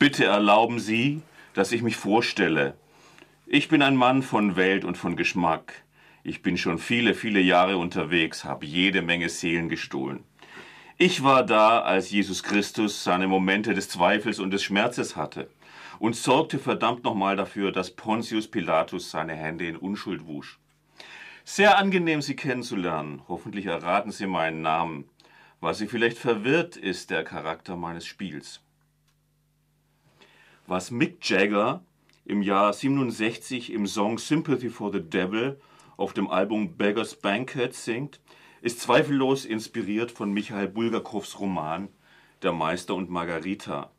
Bitte erlauben Sie, dass ich mich vorstelle. Ich bin ein Mann von Welt und von Geschmack. Ich bin schon viele, viele Jahre unterwegs, habe jede Menge Seelen gestohlen. Ich war da, als Jesus Christus seine Momente des Zweifels und des Schmerzes hatte und sorgte verdammt nochmal dafür, dass Pontius Pilatus seine Hände in Unschuld wusch. Sehr angenehm, Sie kennenzulernen. Hoffentlich erraten Sie meinen Namen. Was Sie vielleicht verwirrt, ist der Charakter meines Spiels. Was Mick Jagger im Jahr 67 im Song Sympathy for the Devil auf dem Album Beggar's Banquet singt, ist zweifellos inspiriert von Michael Bulgakows Roman Der Meister und Margarita.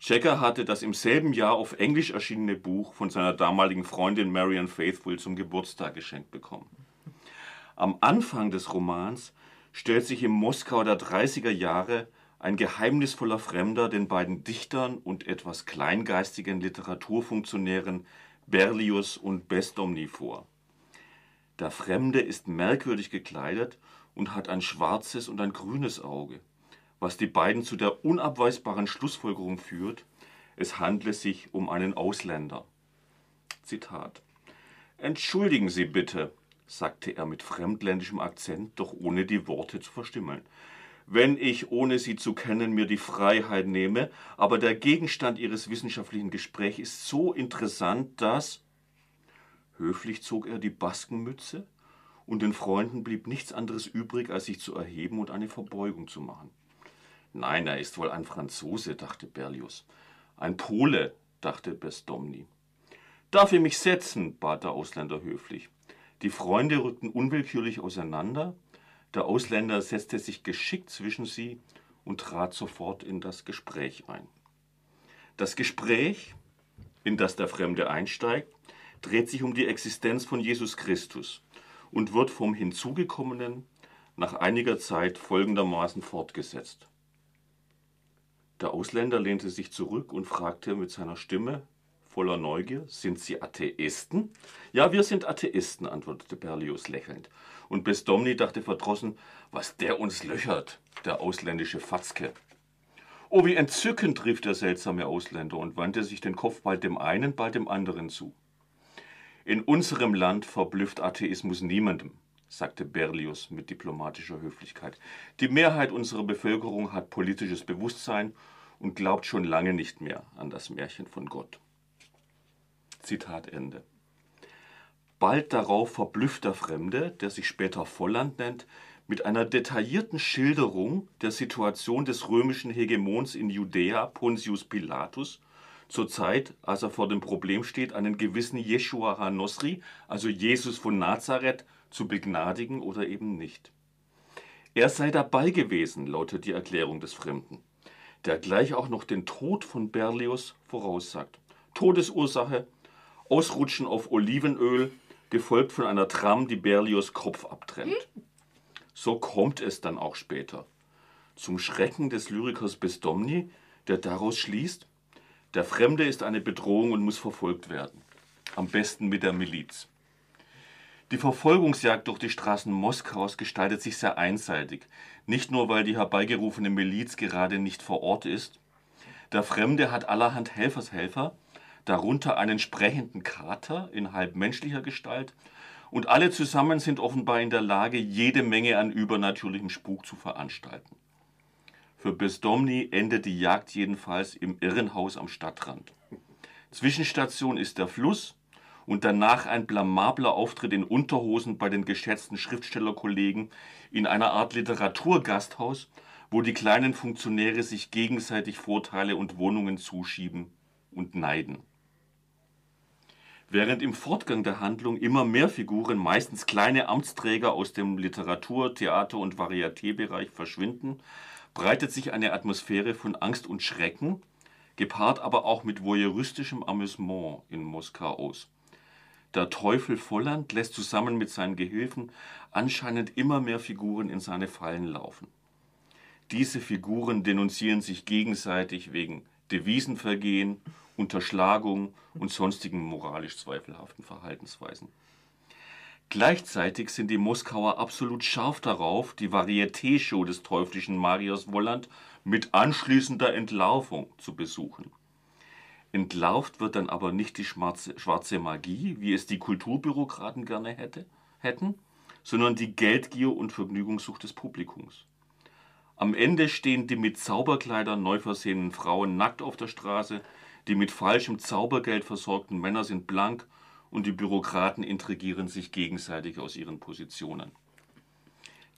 Jagger hatte das im selben Jahr auf Englisch erschienene Buch von seiner damaligen Freundin Marian Faithfull zum Geburtstag geschenkt bekommen. Am Anfang des Romans stellt sich im Moskau der 30er Jahre ein geheimnisvoller Fremder den beiden Dichtern und etwas kleingeistigen Literaturfunktionären Berlius und Bestomny vor. Der Fremde ist merkwürdig gekleidet und hat ein schwarzes und ein grünes Auge, was die beiden zu der unabweisbaren Schlussfolgerung führt, es handle sich um einen Ausländer. Zitat Entschuldigen Sie bitte, sagte er mit fremdländischem Akzent, doch ohne die Worte zu verstimmeln. Wenn ich, ohne Sie zu kennen, mir die Freiheit nehme, aber der Gegenstand Ihres wissenschaftlichen Gesprächs ist so interessant, dass. Höflich zog er die Baskenmütze, und den Freunden blieb nichts anderes übrig, als sich zu erheben und eine Verbeugung zu machen. Nein, er ist wohl ein Franzose, dachte Berlius. Ein Pole, dachte Bestomny. Darf ich mich setzen? bat der Ausländer höflich. Die Freunde rückten unwillkürlich auseinander, der Ausländer setzte sich geschickt zwischen sie und trat sofort in das Gespräch ein. Das Gespräch, in das der Fremde einsteigt, dreht sich um die Existenz von Jesus Christus und wird vom Hinzugekommenen nach einiger Zeit folgendermaßen fortgesetzt. Der Ausländer lehnte sich zurück und fragte mit seiner Stimme voller Neugier, sind Sie Atheisten? Ja, wir sind Atheisten, antwortete Berlius lächelnd. Und Besdomny dachte verdrossen, was der uns löchert, der ausländische Fatzke. Oh, wie entzückend, rief der seltsame Ausländer und wandte sich den Kopf bald dem einen, bald dem anderen zu. In unserem Land verblüfft Atheismus niemandem, sagte Berlius mit diplomatischer Höflichkeit. Die Mehrheit unserer Bevölkerung hat politisches Bewusstsein und glaubt schon lange nicht mehr an das Märchen von Gott. Zitat Ende. Bald darauf verblüfft der Fremde, der sich später Volland nennt, mit einer detaillierten Schilderung der Situation des römischen Hegemons in Judäa, Pontius Pilatus, zur Zeit, als er vor dem Problem steht, einen gewissen Jeshua HaNosri, also Jesus von Nazareth, zu begnadigen oder eben nicht. Er sei dabei gewesen, lautet die Erklärung des Fremden, der gleich auch noch den Tod von Berlius voraussagt. Todesursache Ausrutschen auf Olivenöl, gefolgt von einer Tram, die Berlios Kopf abtrennt. So kommt es dann auch später. Zum Schrecken des Lyrikers Besdomny, der daraus schließt, der Fremde ist eine Bedrohung und muss verfolgt werden. Am besten mit der Miliz. Die Verfolgungsjagd durch die Straßen Moskaus gestaltet sich sehr einseitig. Nicht nur, weil die herbeigerufene Miliz gerade nicht vor Ort ist. Der Fremde hat allerhand Helfershelfer, darunter einen sprechenden Kater in halb menschlicher Gestalt, und alle zusammen sind offenbar in der Lage, jede Menge an übernatürlichem Spuk zu veranstalten. Für Besdomny endet die Jagd jedenfalls im Irrenhaus am Stadtrand. Zwischenstation ist der Fluss und danach ein blamabler Auftritt in Unterhosen bei den geschätzten Schriftstellerkollegen in einer Art Literaturgasthaus, wo die kleinen Funktionäre sich gegenseitig Vorteile und Wohnungen zuschieben und neiden. Während im Fortgang der Handlung immer mehr Figuren, meistens kleine Amtsträger aus dem Literatur-, Theater- und Varietébereich verschwinden, breitet sich eine Atmosphäre von Angst und Schrecken, gepaart aber auch mit voyeuristischem Amüsement in Moskau aus. Der Teufel Volland lässt zusammen mit seinen Gehilfen anscheinend immer mehr Figuren in seine Fallen laufen. Diese Figuren denunzieren sich gegenseitig wegen Devisenvergehen Unterschlagung und sonstigen moralisch zweifelhaften Verhaltensweisen. Gleichzeitig sind die Moskauer absolut scharf darauf, die Varieté-Show des teuflischen Marius Wolland mit anschließender Entlarvung zu besuchen. Entlarvt wird dann aber nicht die schwarze, schwarze Magie, wie es die Kulturbürokraten gerne hätte, hätten, sondern die Geldgier und Vergnügungssucht des Publikums. Am Ende stehen die mit Zauberkleidern neu versehenen Frauen nackt auf der Straße, die mit falschem Zaubergeld versorgten Männer sind blank und die Bürokraten intrigieren sich gegenseitig aus ihren Positionen.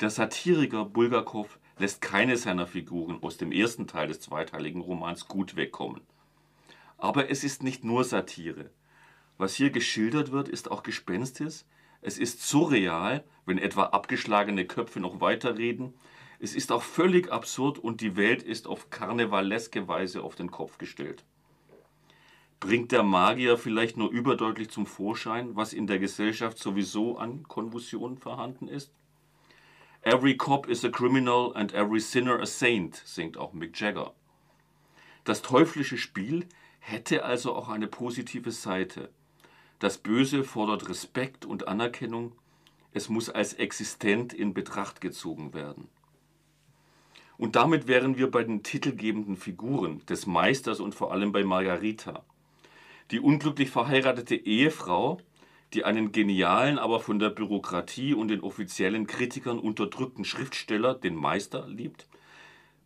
Der Satiriker Bulgakov lässt keine seiner Figuren aus dem ersten Teil des zweiteiligen Romans gut wegkommen. Aber es ist nicht nur Satire. Was hier geschildert wird, ist auch Gespenstisch, es ist surreal, wenn etwa abgeschlagene Köpfe noch weiterreden. Es ist auch völlig absurd und die Welt ist auf karnevaleske Weise auf den Kopf gestellt. Bringt der Magier vielleicht nur überdeutlich zum Vorschein, was in der Gesellschaft sowieso an Konvulsionen vorhanden ist? Every cop is a criminal and every sinner a saint, singt auch Mick Jagger. Das teuflische Spiel hätte also auch eine positive Seite. Das Böse fordert Respekt und Anerkennung. Es muss als existent in Betracht gezogen werden. Und damit wären wir bei den titelgebenden Figuren des Meisters und vor allem bei Margarita. Die unglücklich verheiratete Ehefrau, die einen genialen, aber von der Bürokratie und den offiziellen Kritikern unterdrückten Schriftsteller, den Meister, liebt,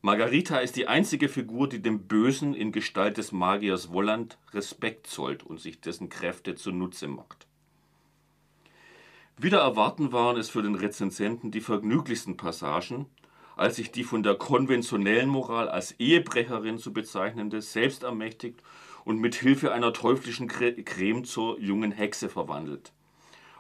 Margarita ist die einzige Figur, die dem Bösen in Gestalt des Magiers Wolland Respekt zollt und sich dessen Kräfte zunutze macht. Wieder erwarten waren es für den Rezensenten die vergnüglichsten Passagen, als sich die von der konventionellen Moral als Ehebrecherin zu bezeichnende selbst ermächtigt und mit Hilfe einer teuflischen Creme zur jungen Hexe verwandelt.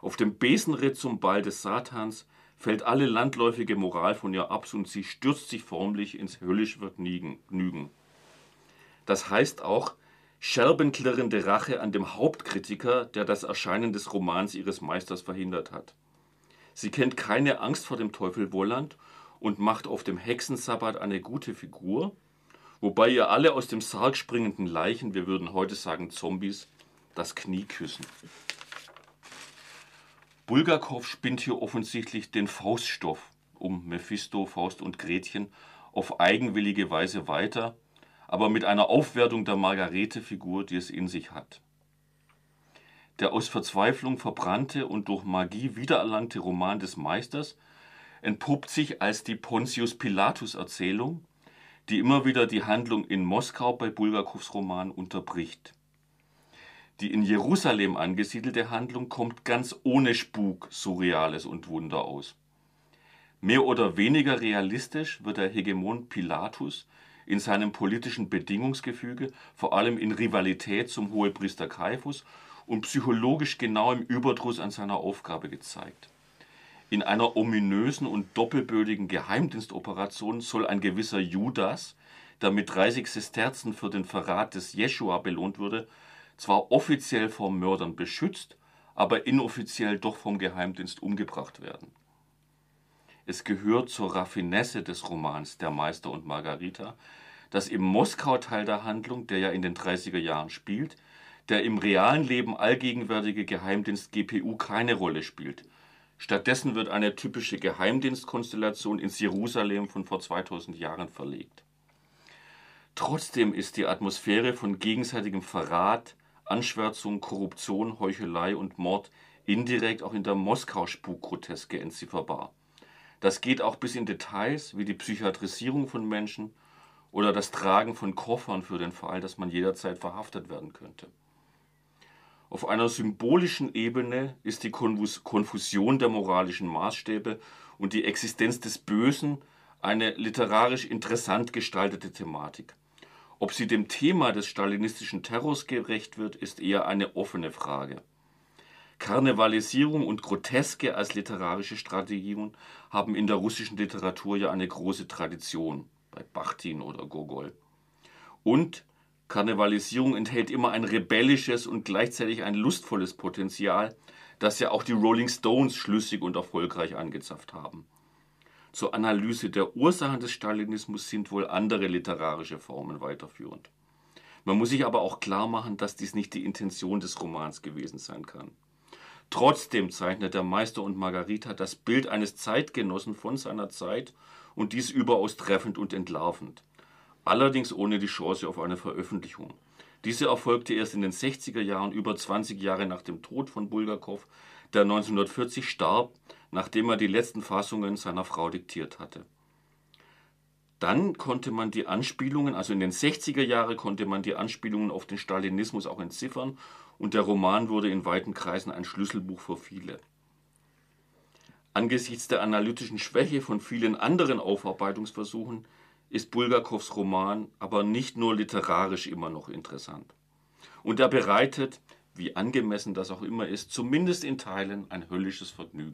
Auf dem Besenritt zum Ball des Satans fällt alle landläufige Moral von ihr ab und sie stürzt sich förmlich ins höllisch Vergnügen. Das heißt auch scherbenklirrende Rache an dem Hauptkritiker, der das Erscheinen des Romans ihres Meisters verhindert hat. Sie kennt keine Angst vor dem Teufel Wolland und macht auf dem Hexensabbat eine gute Figur, wobei ihr alle aus dem Sarg springenden Leichen, wir würden heute sagen Zombies, das Knie küssen. Bulgakov spinnt hier offensichtlich den Fauststoff um Mephisto, Faust und Gretchen auf eigenwillige Weise weiter, aber mit einer Aufwertung der Margarete-Figur, die es in sich hat. Der aus Verzweiflung verbrannte und durch Magie wiedererlangte Roman des Meisters entpuppt sich als die Pontius Pilatus-Erzählung, die immer wieder die Handlung in Moskau bei Bulgakows Roman unterbricht. Die in Jerusalem angesiedelte Handlung kommt ganz ohne Spuk, Surreales und Wunder aus. Mehr oder weniger realistisch wird der Hegemon Pilatus in seinem politischen Bedingungsgefüge, vor allem in Rivalität zum Hohepriester Kaiphus und psychologisch genau im Überdruss an seiner Aufgabe gezeigt. In einer ominösen und doppelbödigen Geheimdienstoperation soll ein gewisser Judas, der mit 30 Sesterzen für den Verrat des Jeschua belohnt wurde, zwar offiziell vor Mördern beschützt, aber inoffiziell doch vom Geheimdienst umgebracht werden. Es gehört zur Raffinesse des Romans Der Meister und Margarita, dass im Moskau-Teil der Handlung, der ja in den 30er Jahren spielt, der im realen Leben allgegenwärtige Geheimdienst GPU keine Rolle spielt. Stattdessen wird eine typische Geheimdienstkonstellation ins Jerusalem von vor 2000 Jahren verlegt. Trotzdem ist die Atmosphäre von gegenseitigem Verrat, Anschwärzung, Korruption, Heuchelei und Mord indirekt auch in der Moskau-Spukgroteske entzifferbar. Das geht auch bis in Details wie die Psychiatrisierung von Menschen oder das Tragen von Koffern für den Fall, dass man jederzeit verhaftet werden könnte. Auf einer symbolischen Ebene ist die Konfusion der moralischen Maßstäbe und die Existenz des Bösen eine literarisch interessant gestaltete Thematik. Ob sie dem Thema des stalinistischen Terrors gerecht wird, ist eher eine offene Frage. Karnevalisierung und Groteske als literarische Strategien haben in der russischen Literatur ja eine große Tradition, bei Bachtin oder Gogol. Und Karnevalisierung enthält immer ein rebellisches und gleichzeitig ein lustvolles Potenzial, das ja auch die Rolling Stones schlüssig und erfolgreich angezapft haben. Zur Analyse der Ursachen des Stalinismus sind wohl andere literarische Formen weiterführend. Man muss sich aber auch klar machen, dass dies nicht die Intention des Romans gewesen sein kann. Trotzdem zeichnet der Meister und Margarita das Bild eines Zeitgenossen von seiner Zeit und dies überaus treffend und entlarvend. Allerdings ohne die Chance auf eine Veröffentlichung. Diese erfolgte erst in den 60er Jahren, über 20 Jahre nach dem Tod von Bulgakov, der 1940 starb, nachdem er die letzten Fassungen seiner Frau diktiert hatte. Dann konnte man die Anspielungen, also in den 60er Jahren konnte man die Anspielungen auf den Stalinismus auch entziffern und der Roman wurde in weiten Kreisen ein Schlüsselbuch für viele. Angesichts der analytischen Schwäche von vielen anderen Aufarbeitungsversuchen ist Bulgakows Roman aber nicht nur literarisch immer noch interessant. Und er bereitet, wie angemessen das auch immer ist, zumindest in Teilen ein höllisches Vergnügen.